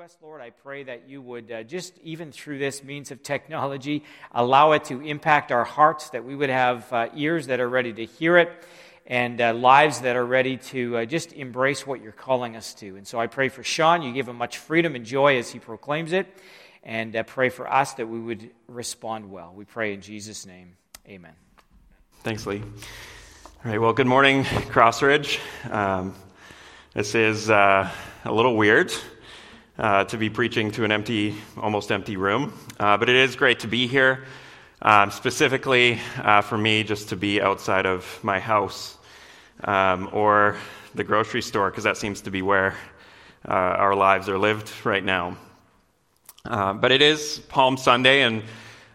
us, Lord, I pray that you would uh, just, even through this means of technology, allow it to impact our hearts, that we would have uh, ears that are ready to hear it and uh, lives that are ready to uh, just embrace what you're calling us to. And so I pray for Sean, you give him much freedom and joy as he proclaims it, and uh, pray for us that we would respond well. We pray in Jesus' name. Amen. Thanks, Lee. All right, well, good morning, Crossridge. Um, this is uh, a little weird uh, to be preaching to an empty, almost empty room. Uh, but it is great to be here, um, specifically uh, for me, just to be outside of my house um, or the grocery store, because that seems to be where uh, our lives are lived right now. Uh, but it is Palm Sunday, and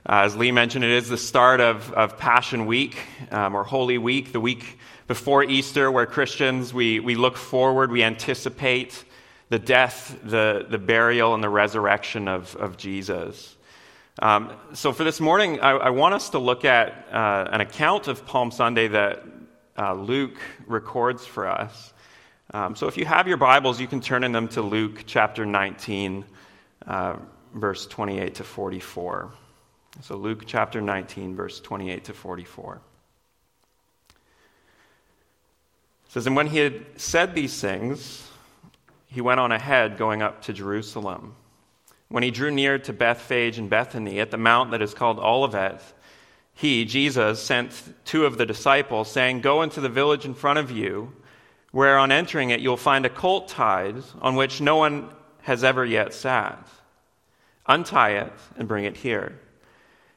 uh, as Lee mentioned, it is the start of, of Passion Week um, or Holy Week, the week before Easter, where Christians we, we look forward, we anticipate the death, the, the burial, and the resurrection of, of Jesus. Um, so, for this morning, I, I, want us to look at uh, an account of Palm Sunday that uh, Luke records for us. Um, so, if you have your Bibles, you can turn in them to Luke chapter 19, uh, verse 28 to 44. So, Luke chapter 19, verse 28 to 44. It says, And when he had said these things, he went on ahead, going up to Jerusalem. When he drew near to Bethphage and Bethany at the mount that is called Olivet, he, Jesus, sent two of the disciples, saying, Go into the village in front of you, where on entering it you'll find a colt tied on which no one has ever yet sat. Untie it and bring it here.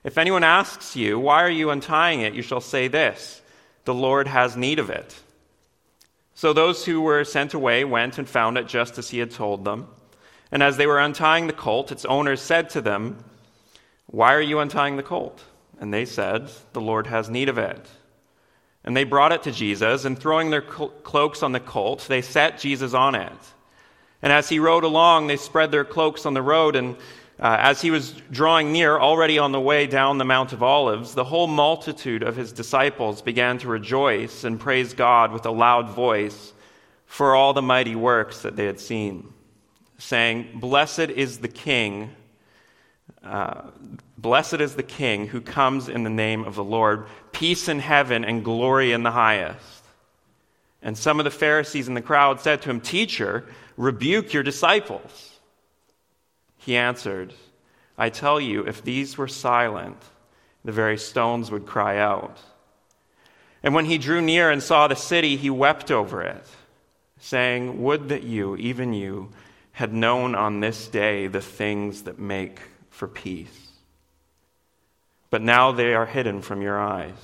If anyone asks you, Why are you untying it? you shall say this The Lord has need of it. So those who were sent away went and found it just as he had told them. And as they were untying the colt, its owners said to them, Why are you untying the colt? And they said, The Lord has need of it. And they brought it to Jesus, and throwing their cloaks on the colt, they set Jesus on it. And as he rode along, they spread their cloaks on the road, and uh, as he was drawing near, already on the way down the Mount of Olives, the whole multitude of his disciples began to rejoice and praise God with a loud voice for all the mighty works that they had seen, saying, Blessed is the King, uh, blessed is the King who comes in the name of the Lord, peace in heaven and glory in the highest. And some of the Pharisees in the crowd said to him, Teacher, rebuke your disciples. He answered, I tell you, if these were silent, the very stones would cry out. And when he drew near and saw the city, he wept over it, saying, Would that you, even you, had known on this day the things that make for peace. But now they are hidden from your eyes.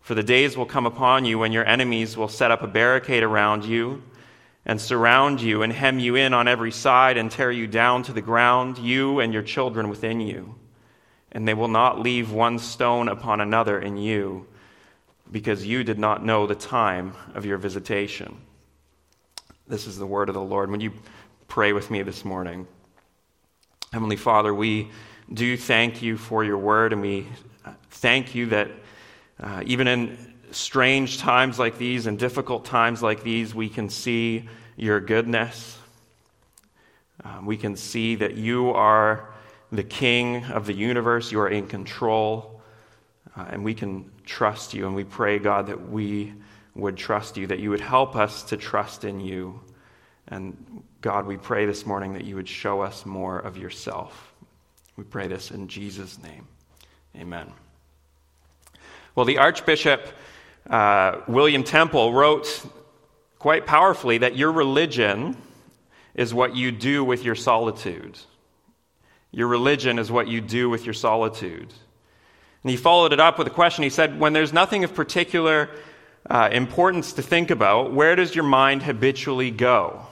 For the days will come upon you when your enemies will set up a barricade around you and surround you and hem you in on every side and tear you down to the ground, you and your children within you. And they will not leave one stone upon another in you, because you did not know the time of your visitation. This is the word of the Lord. When you pray with me this morning, Heavenly Father, we do thank you for your word, and we thank you that uh, even in strange times like these and difficult times like these, we can see your goodness. Um, we can see that you are the king of the universe, you are in control, uh, and we can trust you. And we pray, God, that we would trust you, that you would help us to trust in you. And God, we pray this morning that you would show us more of yourself. We pray this in Jesus' name. Amen. Well, the Archbishop uh, William Temple wrote quite powerfully that your religion is what you do with your solitude. Your religion is what you do with your solitude. And he followed it up with a question. He said, When there's nothing of particular uh, importance to think about, where does your mind habitually go?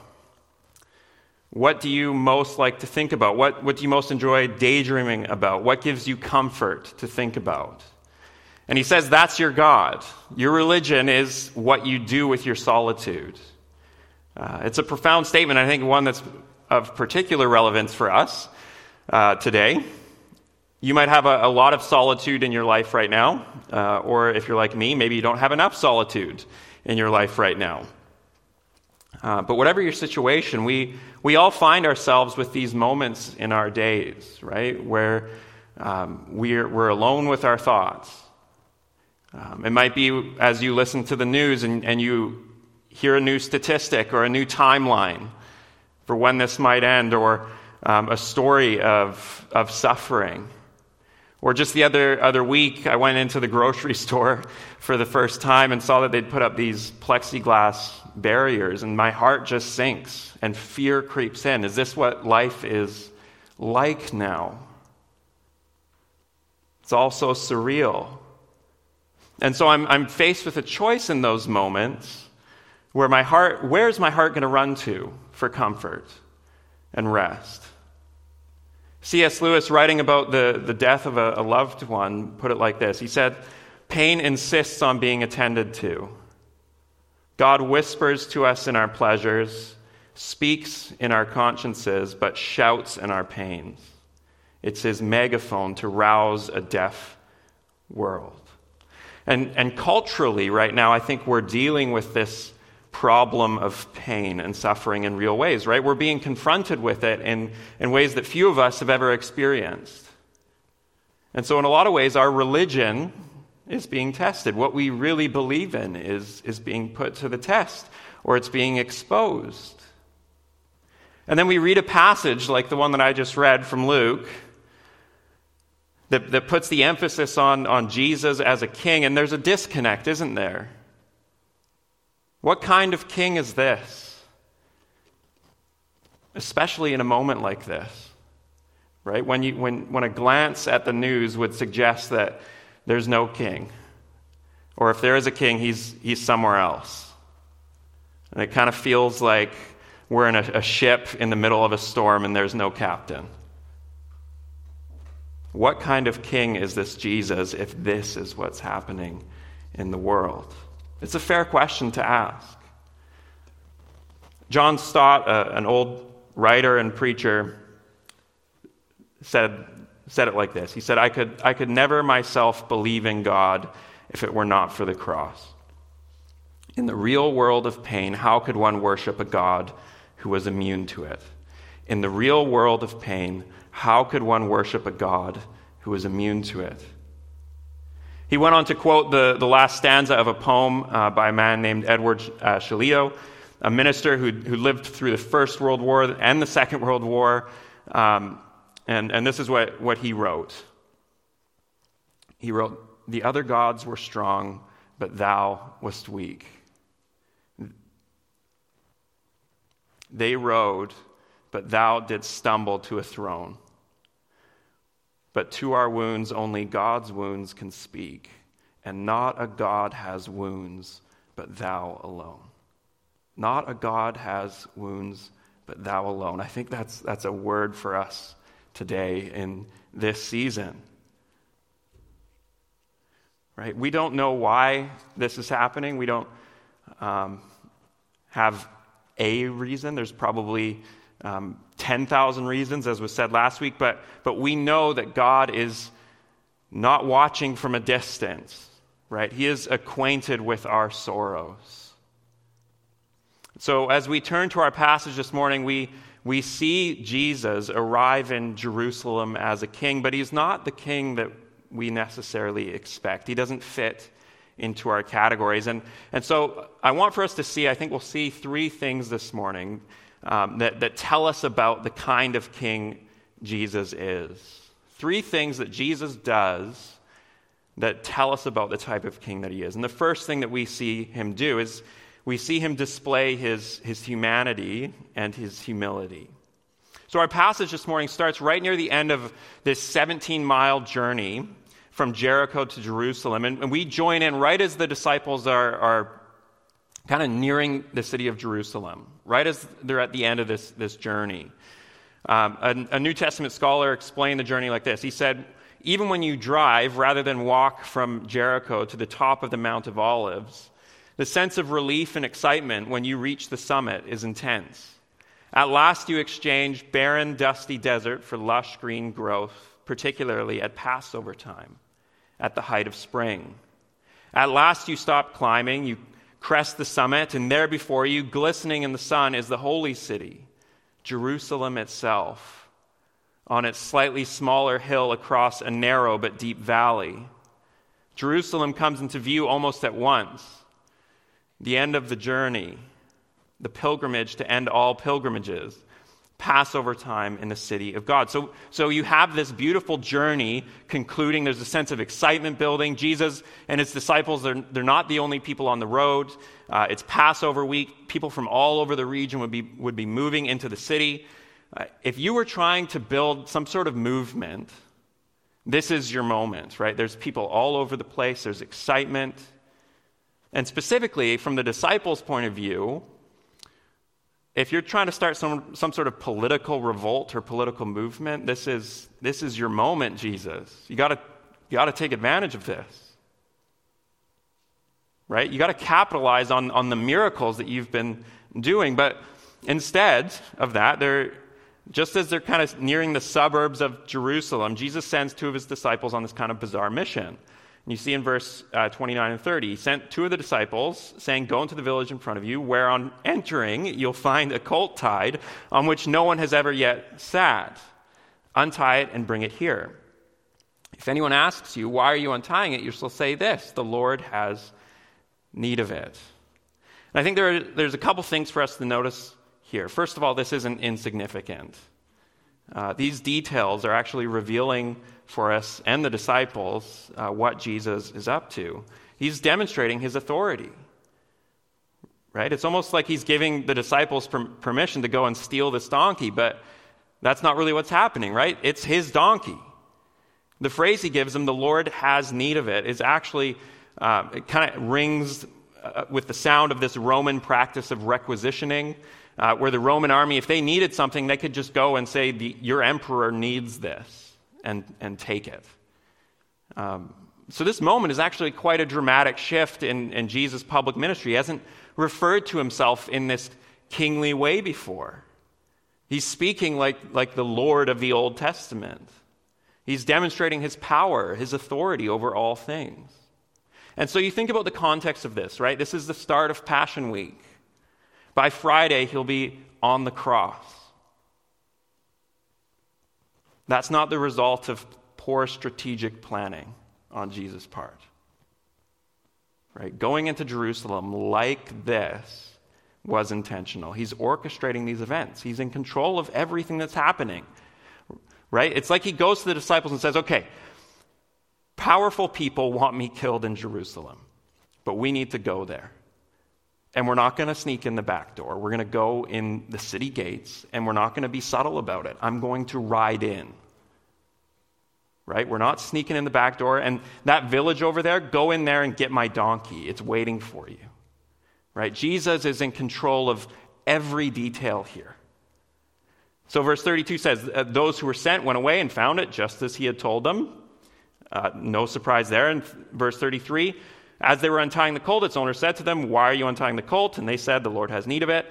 What do you most like to think about? What, what do you most enjoy daydreaming about? What gives you comfort to think about? And he says that's your God. Your religion is what you do with your solitude. Uh, it's a profound statement, I think one that's of particular relevance for us uh, today. You might have a, a, lot of solitude in your life right now, uh, or if you're like me, maybe you don't have enough solitude in your life right now. Uh, but whatever your situation, we, we all find ourselves with these moments in our days, right? Where um, we're, we're alone with our thoughts. Um, it might be as you listen to the news and, and you hear a new statistic or a new timeline for when this might end, or um, a story of, of suffering. Or just the other, other week, I went into the grocery store for the first time and saw that they'd put up these plexiglass barriers, and my heart just sinks and fear creeps in. Is this what life is like now? It's all so surreal. And so I'm, I'm faced with a choice in those moments where my heart, where's my heart going to run to for comfort and rest? C.S. Lewis, writing about the, the death of a, a loved one, put it like this He said, Pain insists on being attended to. God whispers to us in our pleasures, speaks in our consciences, but shouts in our pains. It's his megaphone to rouse a deaf world. And, and culturally, right now, I think we're dealing with this problem of pain and suffering in real ways, right? We're being confronted with it in, in ways that few of us have ever experienced. And so, in a lot of ways, our religion is being tested. What we really believe in is, is being put to the test, or it's being exposed. And then we read a passage like the one that I just read from Luke that, that puts the emphasis on, on Jesus as a king, and there's a disconnect, isn't there? What kind of king is this? Especially in a moment like this, right? When, you, when, when a glance at the news would suggest that there's no king. Or if there is a king, he's, he's somewhere else. And it kind of feels like we're in a, a ship in the middle of a storm and there's no captain. What kind of king is this Jesus if this is what's happening in the world? It's a fair question to ask. John Stott, uh, an old writer and preacher, said said it like this He said, I could, I could never myself believe in God if it were not for the cross. In the real world of pain, how could one worship a God who was immune to it? In the real world of pain, how could one worship a God who was immune to it? He went on to quote the, the last stanza of a poem uh, by a man named Edward uh, a minister who, who lived through the First World War and the Second World War. Um, and, and this is what, what he wrote. He wrote, The other gods were strong, but thou wast weak. They rode, but thou didst stumble to a throne. But to our wounds, only God's wounds can speak, and not a God has wounds, but thou alone. Not a God has wounds, but thou alone. I think that's, that's a word for us today in this season. Right? We don't know why this is happening. We don't um, have a reason. There's probably um, 10,000 reasons, as was said last week, but, but we know that God is not watching from a distance, right? He is acquainted with our sorrows. So, as we turn to our passage this morning, we, we see Jesus arrive in Jerusalem as a king, but he's not the king that we necessarily expect. He doesn't fit into our categories. And, and so I want for us to see, I think we'll see three things this morning um, that, that tell us about the kind of king Jesus is. Three things that Jesus does that tell us about the type of king that he is. And the first thing that we see him do is we see him display his, his humanity and his humility. So, our passage this morning starts right near the end of this 17 mile journey from Jericho to Jerusalem. And, and we join in right as the disciples are, are kind of nearing the city of Jerusalem, right as they're at the end of this, this journey. Um, a, a New Testament scholar explained the journey like this He said, Even when you drive, rather than walk from Jericho to the top of the Mount of Olives, the sense of relief and excitement when you reach the summit is intense. At last, you exchange barren, dusty desert for lush green growth, particularly at Passover time, at the height of spring. At last, you stop climbing, you crest the summit, and there before you, glistening in the sun, is the holy city, Jerusalem itself, on its slightly smaller hill across a narrow but deep valley. Jerusalem comes into view almost at once. The end of the journey, the pilgrimage to end all pilgrimages. Passover time in the city of God. So, so you have this beautiful journey concluding. There's a sense of excitement building. Jesus and his disciples, they're, they're not the only people on the road. Uh, it's Passover week. People from all over the region would be, would be moving into the city. Uh, if you were trying to build some sort of movement, this is your moment, right? There's people all over the place, there's excitement. And specifically, from the disciples' point of view, if you're trying to start some, some sort of political revolt or political movement, this is, this is your moment, Jesus. You gotta, you got to take advantage of this. Right? You got to capitalize on, on the miracles that you've been doing. But instead of that, they're, just as they're kind of nearing the suburbs of Jerusalem, Jesus sends two of his disciples on this kind of bizarre mission. And you see in verse uh, 29 and 30, he sent two of the disciples, saying, Go into the village in front of you, where on entering you'll find a colt tied on which no one has ever yet sat. Untie it and bring it here. If anyone asks you, Why are you untying it? you shall say this The Lord has need of it. And I think there are, there's a couple things for us to notice here. First of all, this isn't insignificant. Uh, these details are actually revealing for us and the disciples uh, what Jesus is up to. He's demonstrating his authority. Right? It's almost like he's giving the disciples per- permission to go and steal this donkey, but that's not really what's happening, right? It's his donkey. The phrase he gives them, the Lord has need of it, is actually, uh, it kind of rings uh, with the sound of this Roman practice of requisitioning, uh, where the Roman army, if they needed something, they could just go and say, Your emperor needs this and, and take it. Um, so, this moment is actually quite a dramatic shift in, in Jesus' public ministry. He hasn't referred to himself in this kingly way before. He's speaking like, like the Lord of the Old Testament. He's demonstrating his power, his authority over all things. And so you think about the context of this, right? This is the start of Passion Week. By Friday, he'll be on the cross. That's not the result of poor strategic planning on Jesus' part. Right? Going into Jerusalem like this was intentional. He's orchestrating these events. He's in control of everything that's happening. Right? It's like he goes to the disciples and says, "Okay, powerful people want me killed in Jerusalem, but we need to go there." And we're not going to sneak in the back door. We're going to go in the city gates, and we're not going to be subtle about it. I'm going to ride in. Right? We're not sneaking in the back door. And that village over there, go in there and get my donkey. It's waiting for you. Right? Jesus is in control of every detail here. So, verse 32 says, uh, Those who were sent went away and found it just as he had told them. Uh, no surprise there. In verse 33, as they were untying the colt, its owner said to them, Why are you untying the colt? And they said, The Lord has need of it,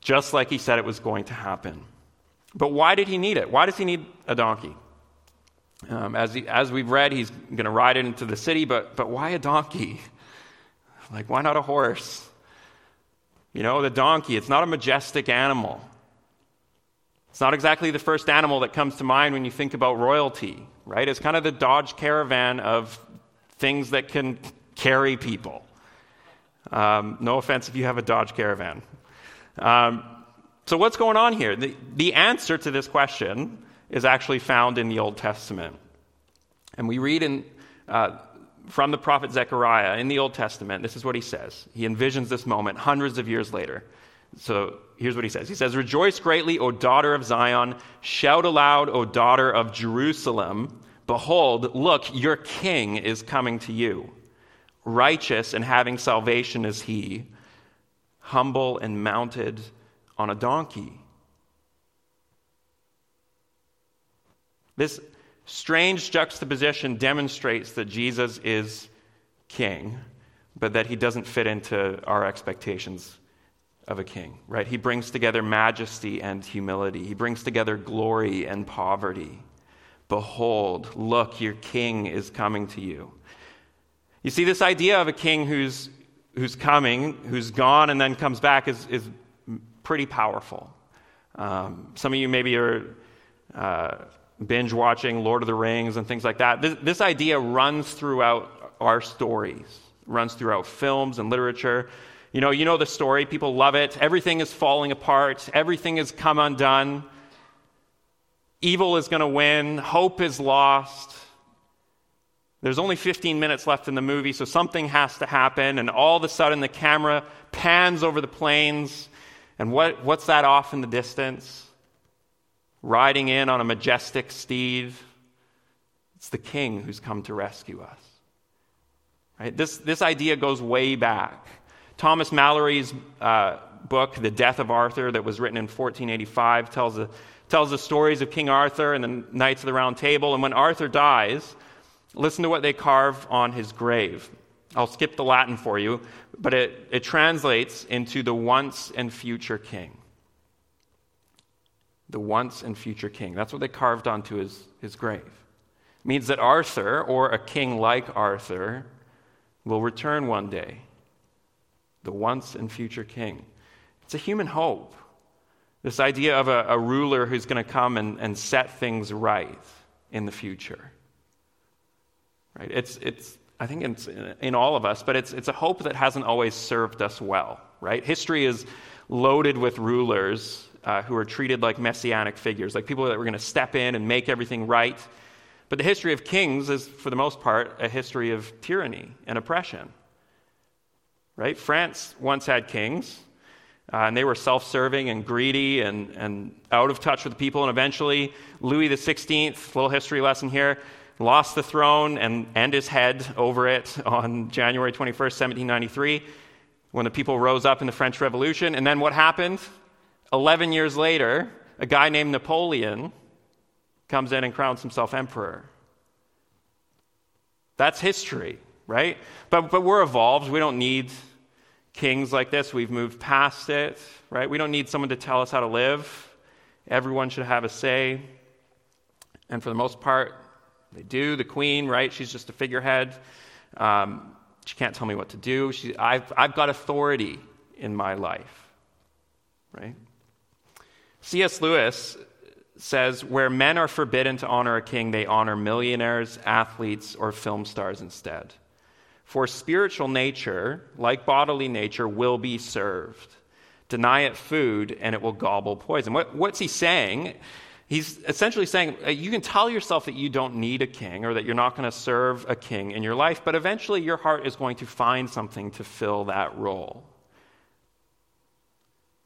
just like he said it was going to happen. But why did he need it? Why does he need a donkey? Um, as, he, as we've read, he's going to ride it into the city, but, but why a donkey? Like, why not a horse? You know, the donkey, it's not a majestic animal. It's not exactly the first animal that comes to mind when you think about royalty, right? It's kind of the Dodge Caravan of things that can carry people. Um, no offense if you have a Dodge Caravan. Um, so, what's going on here? The, the answer to this question is actually found in the Old Testament. And we read in, uh, from the prophet Zechariah in the Old Testament, this is what he says. He envisions this moment hundreds of years later. So here's what he says He says, Rejoice greatly, O daughter of Zion. Shout aloud, O daughter of Jerusalem. Behold, look, your king is coming to you. Righteous and having salvation is he, humble and mounted on a donkey. This strange juxtaposition demonstrates that Jesus is king, but that he doesn't fit into our expectations of a king, right? He brings together majesty and humility, he brings together glory and poverty. Behold, look, your king is coming to you. You see, this idea of a king who's, who's coming, who's gone and then comes back, is, is pretty powerful. Um, some of you maybe are uh, binge watching Lord of the Rings and things like that. This, this idea runs throughout our stories, runs throughout films and literature. You know, you know the story, people love it. Everything is falling apart, everything has come undone. Evil is going to win, hope is lost. There's only 15 minutes left in the movie, so something has to happen, and all of a sudden the camera pans over the plains, and what, what's that off in the distance? Riding in on a majestic steed. It's the king who's come to rescue us. Right? This, this idea goes way back. Thomas Malory's uh, book, The Death of Arthur, that was written in 1485, tells the, tells the stories of King Arthur and the Knights of the Round Table. And when Arthur dies, listen to what they carve on his grave. I'll skip the Latin for you, but it, it translates into the once and future king. The once and future king. That's what they carved onto his, his grave. It means that Arthur, or a king like Arthur, will return one day. The once and future king. It's a human hope. This idea of a, a ruler who's going to come and, and set things right in the future. Right? It's, it's, I think it's in all of us, but it's, it's a hope that hasn't always served us well. Right? History is loaded with rulers uh, who are treated like messianic figures, like people that were going to step in and make everything right. But the history of kings is, for the most part, a history of tyranny and oppression. Right? France once had kings, uh, and they were self serving and greedy and, and out of touch with the people. And eventually, Louis XVI, little history lesson here, lost the throne and, and his head over it on January 21st, 1793, when the people rose up in the French Revolution. And then what happened? 11 years later, a guy named Napoleon comes in and crowns himself emperor. That's history, right? But, but we're evolved. We don't need kings like this. We've moved past it, right? We don't need someone to tell us how to live. Everyone should have a say. And for the most part, they do. The queen, right? She's just a figurehead. Um, she can't tell me what to do. She, I've, I've got authority in my life, right? C.S. Lewis says where men are forbidden to honor a king, they honor millionaires, athletes, or film stars instead. For spiritual nature, like bodily nature, will be served. Deny it food, and it will gobble poison. What, what's he saying? He's essentially saying uh, you can tell yourself that you don't need a king or that you're not going to serve a king in your life, but eventually your heart is going to find something to fill that role.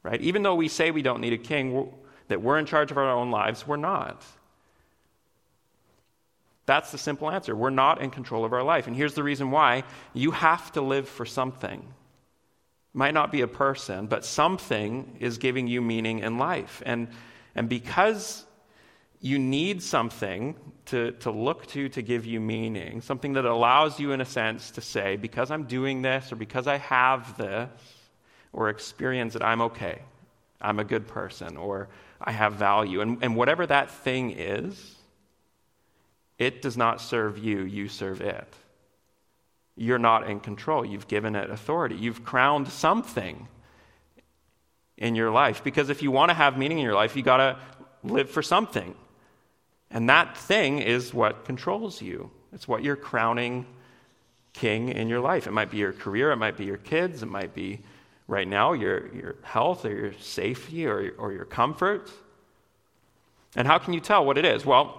Right? Even though we say we don't need a king, that we're in charge of our own lives, we're not. That's the simple answer. We're not in control of our life. And here's the reason why you have to live for something. Might not be a person, but something is giving you meaning in life. And, and because you need something to, to look to to give you meaning, something that allows you, in a sense, to say, because I'm doing this, or because I have this, or experience that I'm okay. I'm a good person, or I have value. And, and whatever that thing is, it does not serve you, you serve it. You're not in control. You've given it authority. You've crowned something in your life. Because if you want to have meaning in your life, you got to live for something. And that thing is what controls you. It's what you're crowning king in your life. It might be your career, it might be your kids, it might be right now your, your health or your safety or, or your comfort. And how can you tell what it is? Well,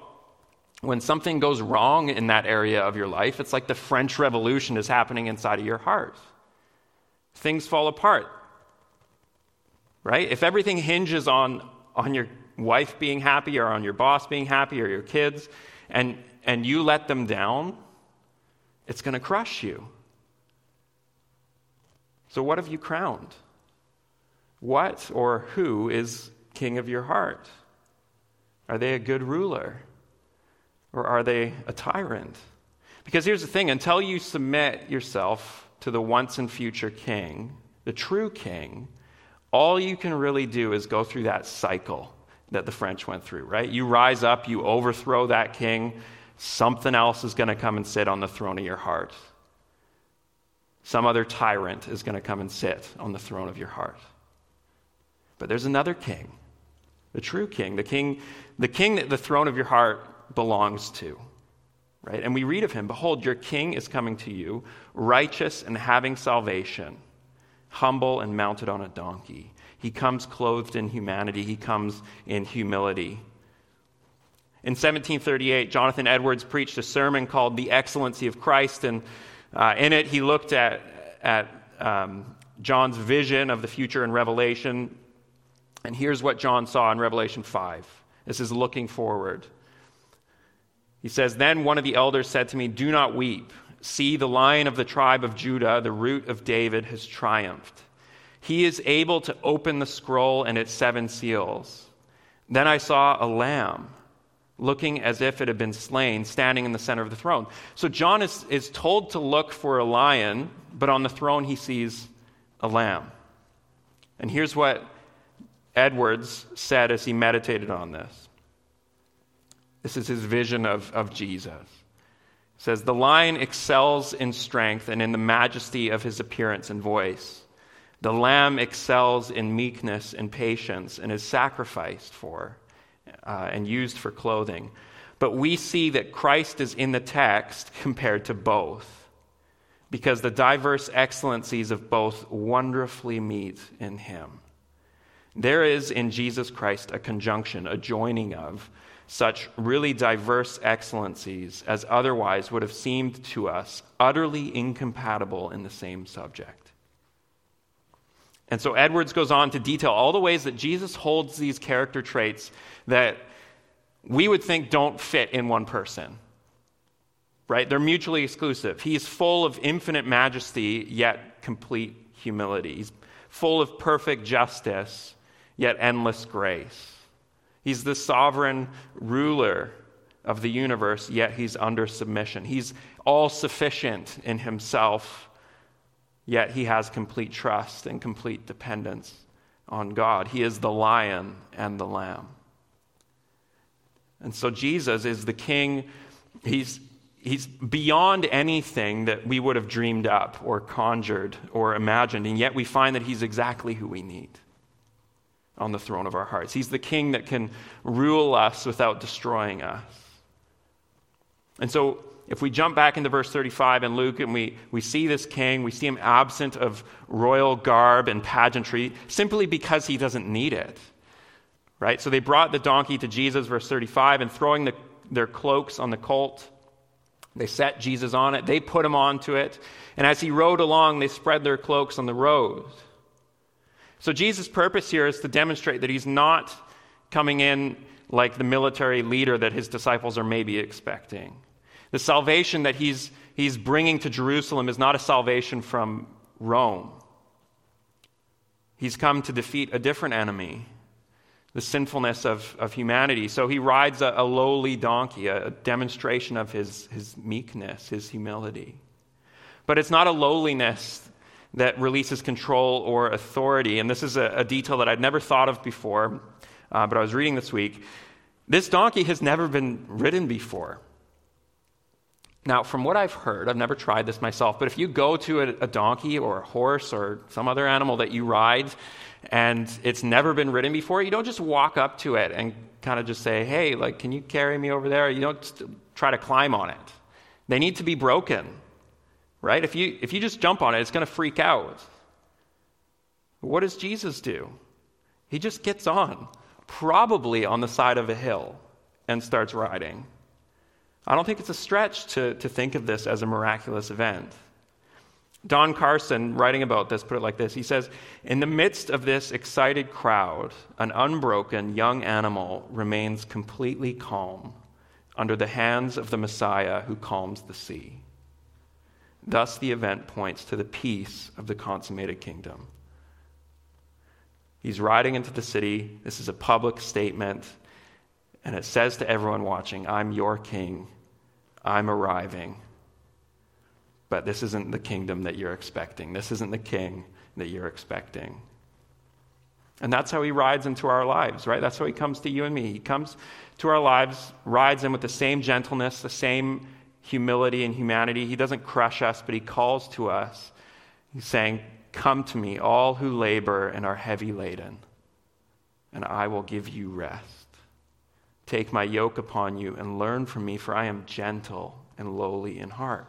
when something goes wrong in that area of your life, it's like the French Revolution is happening inside of your heart. Things fall apart. Right? If everything hinges on, on your wife being happy or on your boss being happy or your kids, and, and you let them down, it's going to crush you. So, what have you crowned? What or who is king of your heart? Are they a good ruler? Or are they a tyrant? Because here's the thing until you submit yourself to the once and future king, the true king, all you can really do is go through that cycle that the French went through, right? You rise up, you overthrow that king, something else is going to come and sit on the throne of your heart. Some other tyrant is going to come and sit on the throne of your heart. But there's another king, the true king, the king, the king that the throne of your heart belongs to. Right? And we read of him, behold, your king is coming to you, righteous and having salvation, humble and mounted on a donkey. He comes clothed in humanity, he comes in humility. In 1738, Jonathan Edwards preached a sermon called The Excellency of Christ, and uh, in it he looked at, at um, John's vision of the future in Revelation. And here's what John saw in Revelation 5. This is looking forward. He says, Then one of the elders said to me, Do not weep. See, the lion of the tribe of Judah, the root of David, has triumphed. He is able to open the scroll and its seven seals. Then I saw a lamb looking as if it had been slain, standing in the center of the throne. So John is, is told to look for a lion, but on the throne he sees a lamb. And here's what Edwards said as he meditated on this. This is his vision of, of Jesus. He says, The lion excels in strength and in the majesty of his appearance and voice. The lamb excels in meekness and patience and is sacrificed for uh, and used for clothing. But we see that Christ is in the text compared to both, because the diverse excellencies of both wonderfully meet in him. There is in Jesus Christ a conjunction, a joining of such really diverse excellencies as otherwise would have seemed to us utterly incompatible in the same subject. And so Edwards goes on to detail all the ways that Jesus holds these character traits that we would think don't fit in one person. Right? They're mutually exclusive. He's full of infinite majesty, yet complete humility. He's full of perfect justice, yet endless grace. He's the sovereign ruler of the universe, yet he's under submission. He's all sufficient in himself, yet he has complete trust and complete dependence on God. He is the lion and the lamb. And so Jesus is the king. He's, he's beyond anything that we would have dreamed up or conjured or imagined. And yet we find that he's exactly who we need on the throne of our hearts. He's the king that can rule us without destroying us. And so if we jump back into verse 35 in Luke and we, we see this king, we see him absent of royal garb and pageantry simply because he doesn't need it. Right? So they brought the donkey to Jesus, verse 35, and throwing the, their cloaks on the colt, they set Jesus on it. They put him onto it. And as he rode along, they spread their cloaks on the road. So Jesus' purpose here is to demonstrate that he's not coming in like the military leader that his disciples are maybe expecting. The salvation that he's, he's bringing to Jerusalem is not a salvation from Rome. He's come to defeat a different enemy the sinfulness of, of humanity. So he rides a, a lowly donkey, a, demonstration of his, his meekness, his humility. But it's not a lowliness that releases control or authority. And this is a, a detail that I'd never thought of before, uh, but I was reading this week. This donkey has never been ridden before. Now, from what I've heard, I've never tried this myself, but if you go to a, a donkey or a horse or some other animal that you ride and it's never been ridden before, you don't just walk up to it and kind of just say, hey, like, can you carry me over there? You don't try to climb on it. They need to be broken, right? If you, if you just jump on it, it's going to freak out. What does Jesus do? He just gets on, probably on the side of a hill, and starts riding. I don't think it's a stretch to, to think of this as a miraculous event. Don Carson, writing about this, put it like this He says, In the midst of this excited crowd, an unbroken young animal remains completely calm under the hands of the Messiah who calms the sea. Thus, the event points to the peace of the consummated kingdom. He's riding into the city. This is a public statement. And it says to everyone watching, I'm your king. I'm arriving. But this isn't the kingdom that you're expecting. This isn't the king that you're expecting. And that's how he rides into our lives, right? That's how he comes to you and me. He comes to our lives, rides in with the same gentleness, the same humility and humanity. He doesn't crush us, but he calls to us He's saying, Come to me, all who labor and are heavy laden, and I will give you rest. Take my yoke upon you and learn from me, for I am gentle and lowly in heart.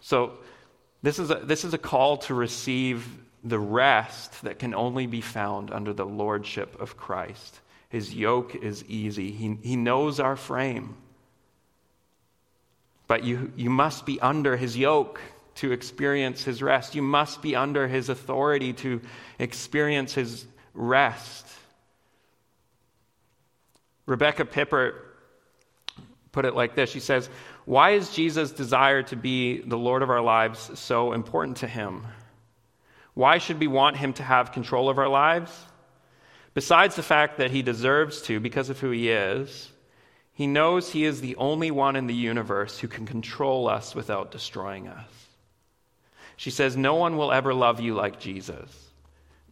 So, this is a, this is a call to receive the rest that can only be found under the lordship of Christ. His yoke is easy, he, he knows our frame. But you, you must be under his yoke to experience his rest. You must be under his authority to experience his rest. Rebecca Pippert put it like this She says, Why is Jesus' desire to be the Lord of our lives so important to him? Why should we want him to have control of our lives? Besides the fact that he deserves to because of who he is, he knows he is the only one in the universe who can control us without destroying us. She says, No one will ever love you like Jesus.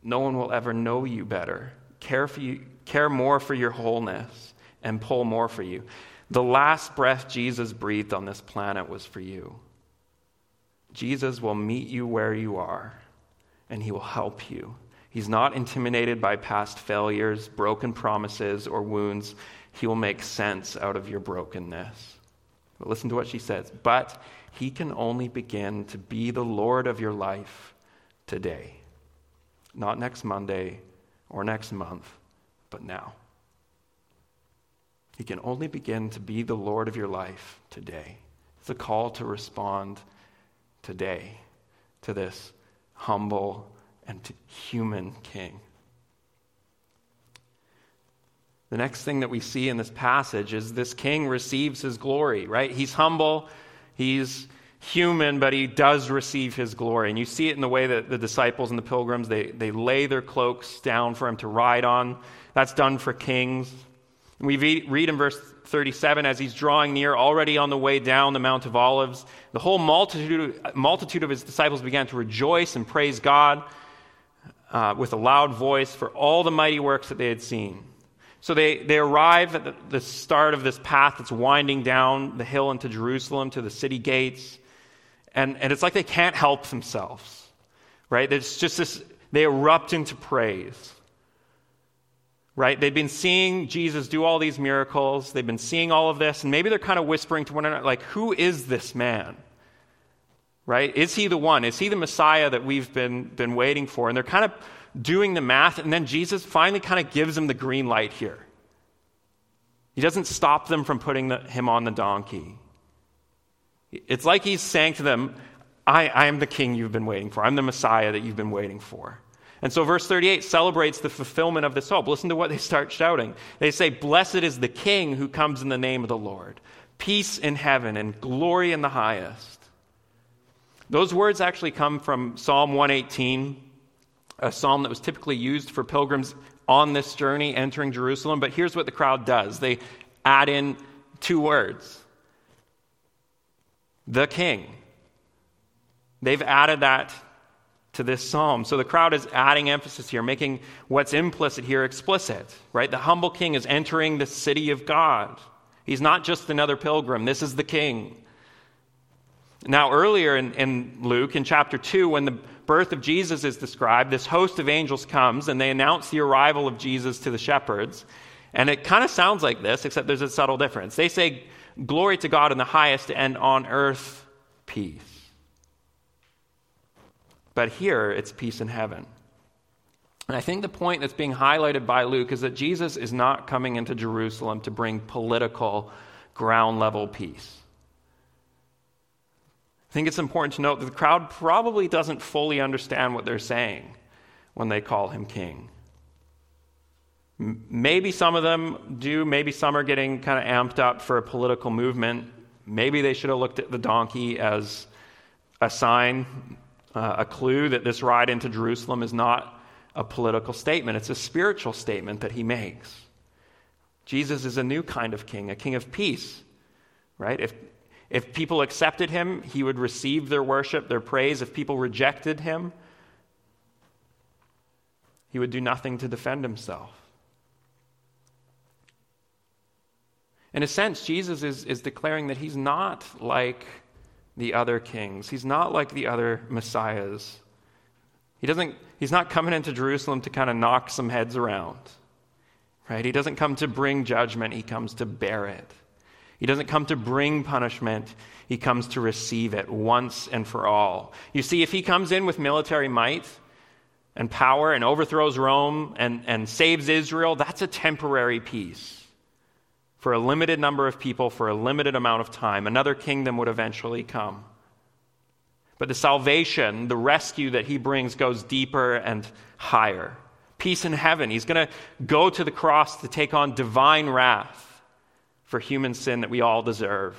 No one will ever know you better, care, for you, care more for your wholeness, and pull more for you. The last breath Jesus breathed on this planet was for you. Jesus will meet you where you are, and he will help you. He's not intimidated by past failures, broken promises, or wounds. He will make sense out of your brokenness. But listen to what she says. But he can only begin to be the Lord of your life today. Not next Monday or next month, but now. He can only begin to be the Lord of your life today. It's a call to respond today to this humble and human king. The next thing that we see in this passage is this king receives his glory, right? He's humble, he's human, but he does receive his glory. And you see it in the way that the disciples and the pilgrims, they, they lay their cloaks down for him to ride on. That's done for kings. We read in verse 37 as he's drawing near, already on the way down the Mount of Olives, the whole multitude, multitude of his disciples began to rejoice and praise God uh, with a loud voice for all the mighty works that they had seen. So they, they arrive at the, the start of this path that's winding down the hill into Jerusalem to the city gates. And, and it's like they can't help themselves, right? It's just this, they erupt into praise right? They've been seeing Jesus do all these miracles. They've been seeing all of this, and maybe they're kind of whispering to one another, like, who is this man? Right? Is he the one? Is he the Messiah that we've been, been waiting for? And they're kind of doing the math, and then Jesus finally kind of gives them the green light here. He doesn't stop them from putting the, him on the donkey. It's like he's saying to them, I, I am the king you've been waiting for. I'm the Messiah that you've been waiting for. And so, verse 38 celebrates the fulfillment of this hope. Listen to what they start shouting. They say, Blessed is the King who comes in the name of the Lord, peace in heaven and glory in the highest. Those words actually come from Psalm 118, a psalm that was typically used for pilgrims on this journey entering Jerusalem. But here's what the crowd does they add in two words the King. They've added that to this psalm. So the crowd is adding emphasis here, making what's implicit here explicit, right? The humble king is entering the city of God. He's not just another pilgrim, this is the king. Now, earlier in, in Luke, in chapter 2, when the birth of Jesus is described, this host of angels comes and they announce the arrival of Jesus to the shepherds. And it kind of sounds like this, except there's a subtle difference. They say, Glory to God in the highest, and on earth, peace. But here, it's peace in heaven. And I think the point that's being highlighted by Luke is that Jesus is not coming into Jerusalem to bring political, ground level peace. I think it's important to note that the crowd probably doesn't fully understand what they're saying when they call him king. Maybe some of them do, maybe some are getting kind of amped up for a political movement. Maybe they should have looked at the donkey as a sign uh, a clue that this ride into Jerusalem is not a political statement, it's a spiritual statement that he makes. Jesus is a new kind of king, a king of peace, right? If, if people accepted him, he would receive their worship, their praise. If people rejected him, he would do nothing to defend himself. In a sense, Jesus is, is declaring that he's not like the other kings. He's not like the other messiahs. He doesn't, he's not coming into Jerusalem to kind of knock some heads around. Right? He doesn't come to bring judgment, he comes to bear it. He doesn't come to bring punishment, he comes to receive it once and for all. You see, if he comes in with military might and power and overthrows Rome and, and saves Israel, that's a temporary peace. For a limited number of people, for a limited amount of time, another kingdom would eventually come. But the salvation, the rescue that he brings goes deeper and higher. Peace in heaven. He's going to go to the cross to take on divine wrath for human sin that we all deserve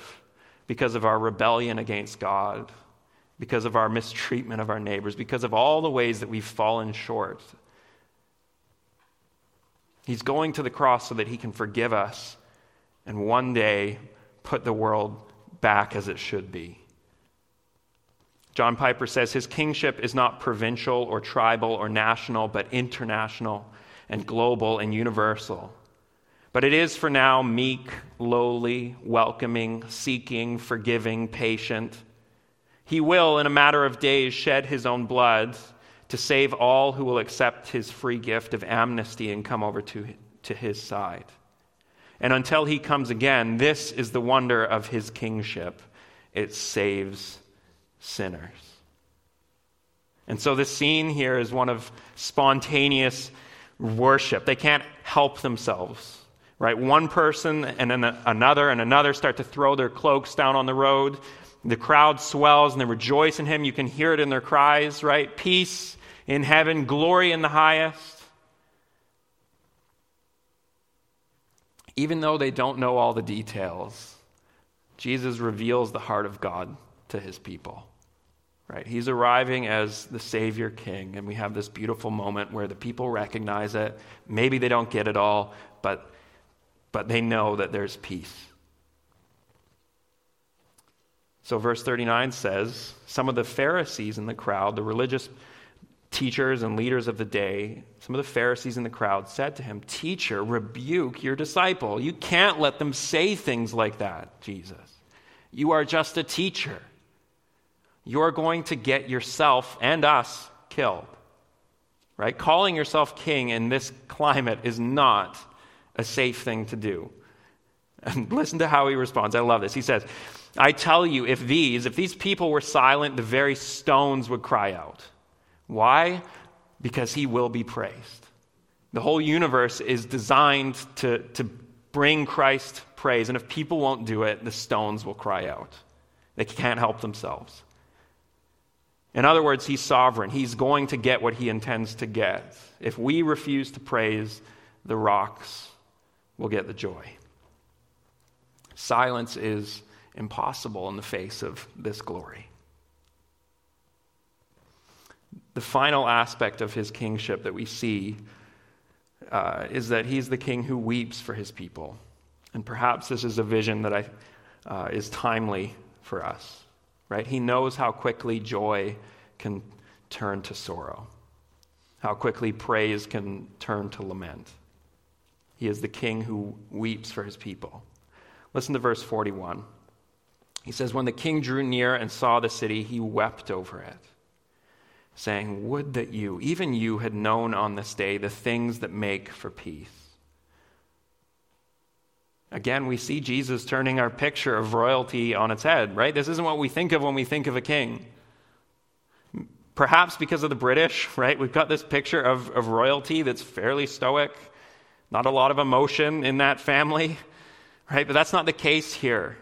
because of our rebellion against God, because of our mistreatment of our neighbors, because of all the ways that we've fallen short. He's going to the cross so that he can forgive us and one day put the world back as it should be. John Piper says his kingship is not provincial or tribal or national, but international and global and universal. But it is for now meek, lowly, welcoming, seeking, forgiving, patient. He will, in a matter of days, shed his own blood to save all who will accept his free gift of amnesty and come over to, to his side. And until he comes again, this is the wonder of his kingship it saves sinners. And so the scene here is one of spontaneous worship. They can't help themselves right? One person and then another and another start to throw their cloaks down on the road. The crowd swells and they rejoice in him. You can hear it in their cries, right? Peace in heaven, glory in the highest. Even though they don't know all the details, Jesus reveals the heart of God to his people. Right? He's arriving as the Savior King, and we have this beautiful moment where the people recognize it. Maybe they don't get it all, but but they know that there's peace. So, verse 39 says some of the Pharisees in the crowd, the religious teachers and leaders of the day, some of the Pharisees in the crowd said to him, Teacher, rebuke your disciple. You can't let them say things like that, Jesus. You are just a teacher. You're going to get yourself and us killed. Right? Calling yourself king in this climate is not a safe thing to do. And listen to how he responds. I love this. He says, I tell you, if these, if these people were silent, the very stones would cry out. Why? Because he will be praised. The whole universe is designed to, to bring Christ praise. And if people won't do it, the stones will cry out. They can't help themselves. In other words, he's sovereign. He's going to get what he intends to get. If we refuse to praise, the rocks will get the joy. Silence is impossible in the face of this glory. The final aspect of his kingship that we see uh, is that he's the king who weeps for his people. And perhaps this is a vision that I, uh, is timely for us, right? He knows how quickly joy can turn to sorrow, how quickly praise can turn to lament. He is the king who weeps for his people. Listen to verse 41. He says, When the king drew near and saw the city, he wept over it, saying, Would that you, even you, had known on this day the things that make for peace. Again, we see Jesus turning our picture of royalty on its head, right? This isn't what we think of when we think of a king. Perhaps because of the British, right? We've got this picture of, of royalty that's fairly stoic not a lot of emotion in that family, right? But that's not the case here.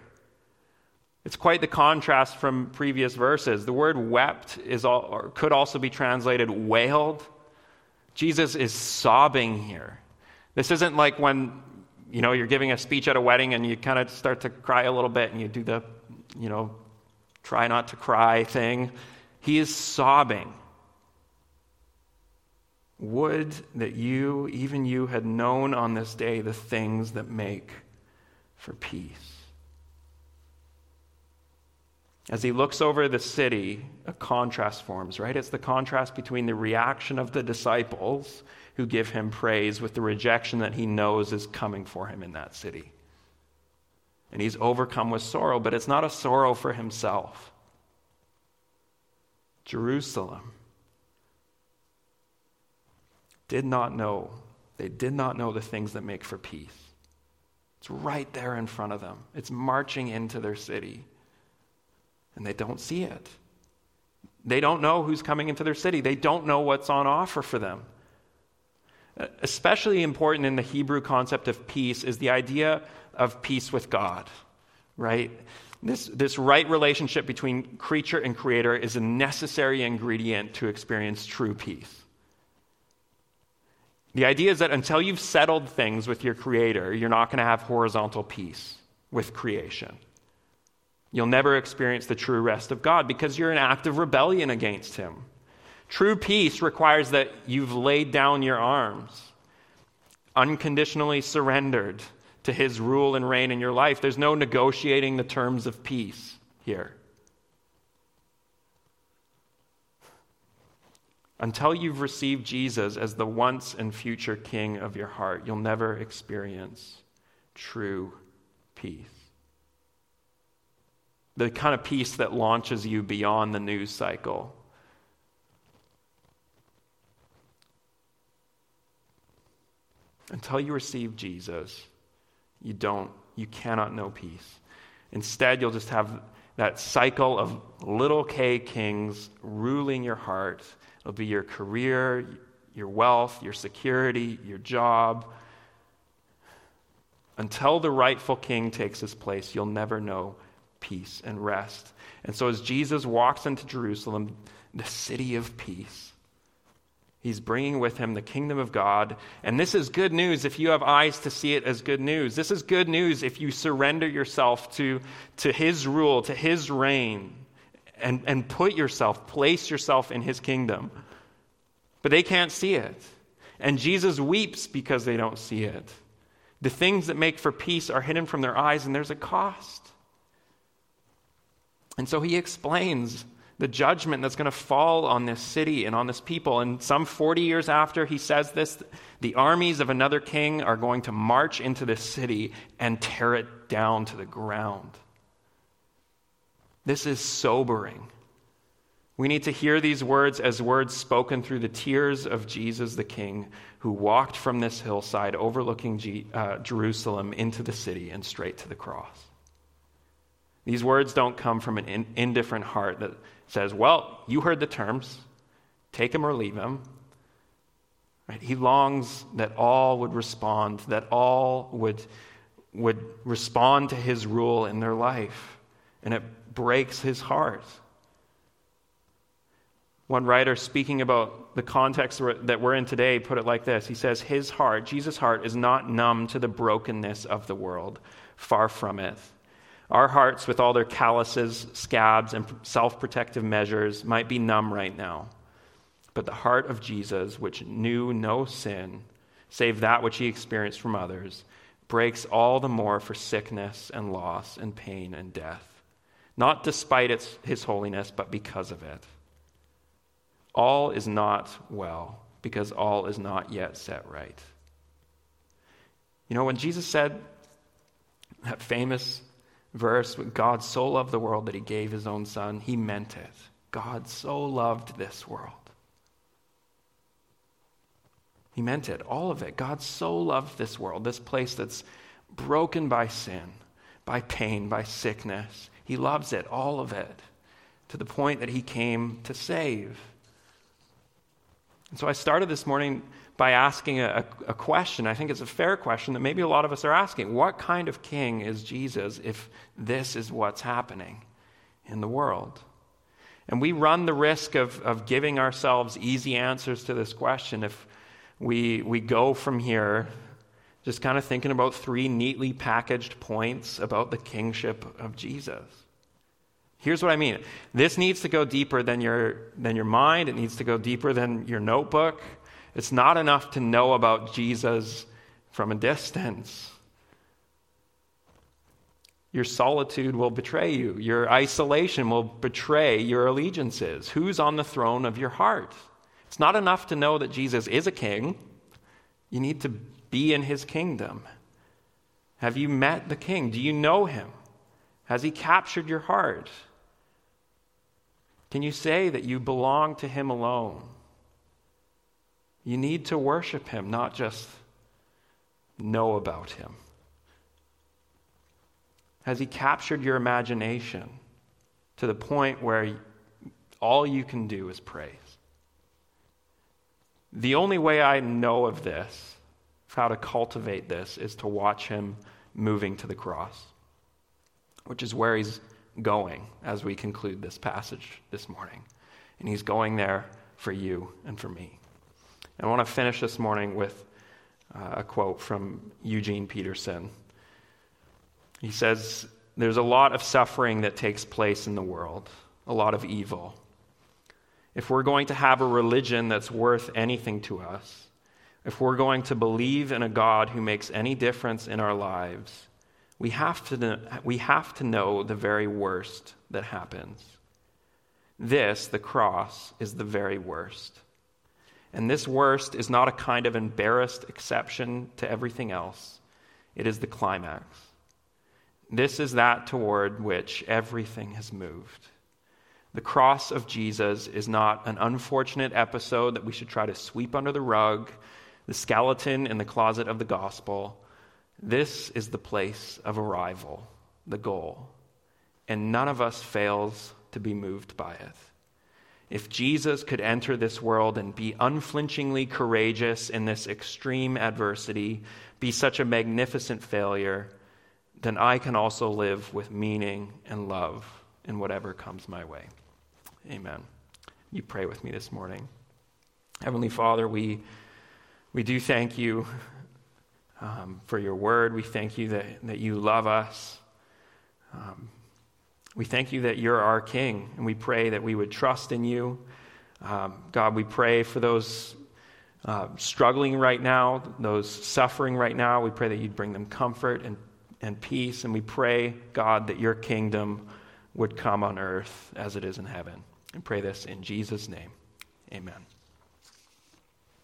It's quite the contrast from previous verses. The word wept is all, could also be translated wailed. Jesus is sobbing here. This isn't like when you know you're giving a speech at a wedding and you kind of start to cry a little bit and you do the you know try not to cry thing. He is sobbing. Would that you, even you, had known on this day the things that make for peace. As he looks over the city, a contrast forms, right? It's the contrast between the reaction of the disciples who give him praise with the rejection that he knows is coming for him in that city. And he's overcome with sorrow, but it's not a sorrow for himself. Jerusalem, did not know. They did not know the things that make for peace. It's right there in front of them, it's marching into their city. And they don't see it. They don't know who's coming into their city, they don't know what's on offer for them. Especially important in the Hebrew concept of peace is the idea of peace with God, right? This, this right relationship between creature and creator is a necessary ingredient to experience true peace. The idea is that until you've settled things with your creator, you're not going to have horizontal peace with creation. You'll never experience the true rest of God because you're in of rebellion against him. True peace requires that you've laid down your arms, unconditionally surrendered to his rule and reign in your life. There's no negotiating the terms of peace here. Until you've received Jesus as the once and future king of your heart, you'll never experience true peace. The kind of peace that launches you beyond the news cycle Until you receive Jesus, you don't, you cannot know peace. Instead, you'll just have that cycle of little k kings ruling your heart. It'll be your career, your wealth, your security, your job. Until the rightful king takes his place, you'll never know peace and rest. And so, as Jesus walks into Jerusalem, the city of peace, He's bringing with him the kingdom of God. And this is good news if you have eyes to see it as good news. This is good news if you surrender yourself to, to his rule, to his reign, and, and put yourself, place yourself in his kingdom. But they can't see it. And Jesus weeps because they don't see it. The things that make for peace are hidden from their eyes, and there's a cost. And so he explains the judgment that's going to fall on this city and on this people. And some 40 years after he says this, the armies of another king are going to march into this city and tear it down to the ground. This is sobering. We need to hear these words as words spoken through the tears of Jesus the King, who walked from this hillside overlooking G- uh, Jerusalem into the city and straight to the cross. These words don't come from an in- indifferent heart that says, Well, you heard the terms, take him or leave him. Right? He longs that all would respond, that all would, would respond to his rule in their life. And it breaks his heart. One writer speaking about the context that we're in today put it like this He says, His heart, Jesus' heart, is not numb to the brokenness of the world. Far from it. Our hearts, with all their calluses, scabs, and self protective measures, might be numb right now. But the heart of Jesus, which knew no sin, save that which he experienced from others, breaks all the more for sickness and loss and pain and death. Not despite its, his holiness, but because of it. All is not well, because all is not yet set right. You know, when Jesus said that famous verse, God so loved the world that he gave his own son, he meant it. God so loved this world. He meant it, all of it. God so loved this world, this place that's broken by sin, by pain, by sickness. He loves it, all of it, to the point that he came to save. And so I started this morning by asking a, a, question. I think it's a fair question that maybe a lot of us are asking. What kind of king is Jesus if this is what's happening in the world? And we run the risk of, of giving ourselves easy answers to this question if we, we go from here just kind of thinking about three neatly packaged points about the kingship of Jesus. Here's what I mean. This needs to go deeper than your, than your mind. It needs to go deeper than your notebook. It's not enough to know about Jesus from a distance. Your solitude will betray you. Your isolation will betray your allegiances. Who's on the throne of your heart? It's not enough to know that Jesus is a king. You need to be in his kingdom. Have you met the king? Do you know him? Has he captured your heart? Can you say that you belong to Him alone? You need to worship Him, not just know about Him. Has He captured your imagination to the point where all you can do is praise? The only way I know of this, how to cultivate this, is to watch Him moving to the cross, which is where He's going as we conclude this passage this morning. And He's going there for you and for me. I want to finish this morning with uh, a quote from Eugene Peterson. He says, There's a lot of suffering that takes place in the world, a lot of evil. If we're going to have a religion that's worth anything to us, if we're going to believe in a God who makes any difference in our lives, we have to know, we have to know the very worst that happens. This, the cross, is the very worst. And this worst is not a kind of embarrassed exception to everything else, it is the climax. This is that toward which everything has moved. The cross of Jesus is not an unfortunate episode that we should try to sweep under the rug, the skeleton in the closet of the gospel. This is the place of arrival, the goal. And none of us fails to be moved by it. If Jesus could enter this world and be unflinchingly courageous in this extreme adversity, be such a magnificent failure, then I can also live with meaning and love in whatever comes my way. Amen. You pray with me this morning. Heavenly Father, we, we do thank you um, for your word. We thank you that, that you love us. Um, we thank you that you're our King, and we pray that we would trust in you. Um, God, we pray for those uh, struggling right now, those suffering right now. We pray that you'd bring them comfort and, and peace. And we pray, God, that your kingdom would come on earth as it is in heaven. And pray this in Jesus' name. Amen.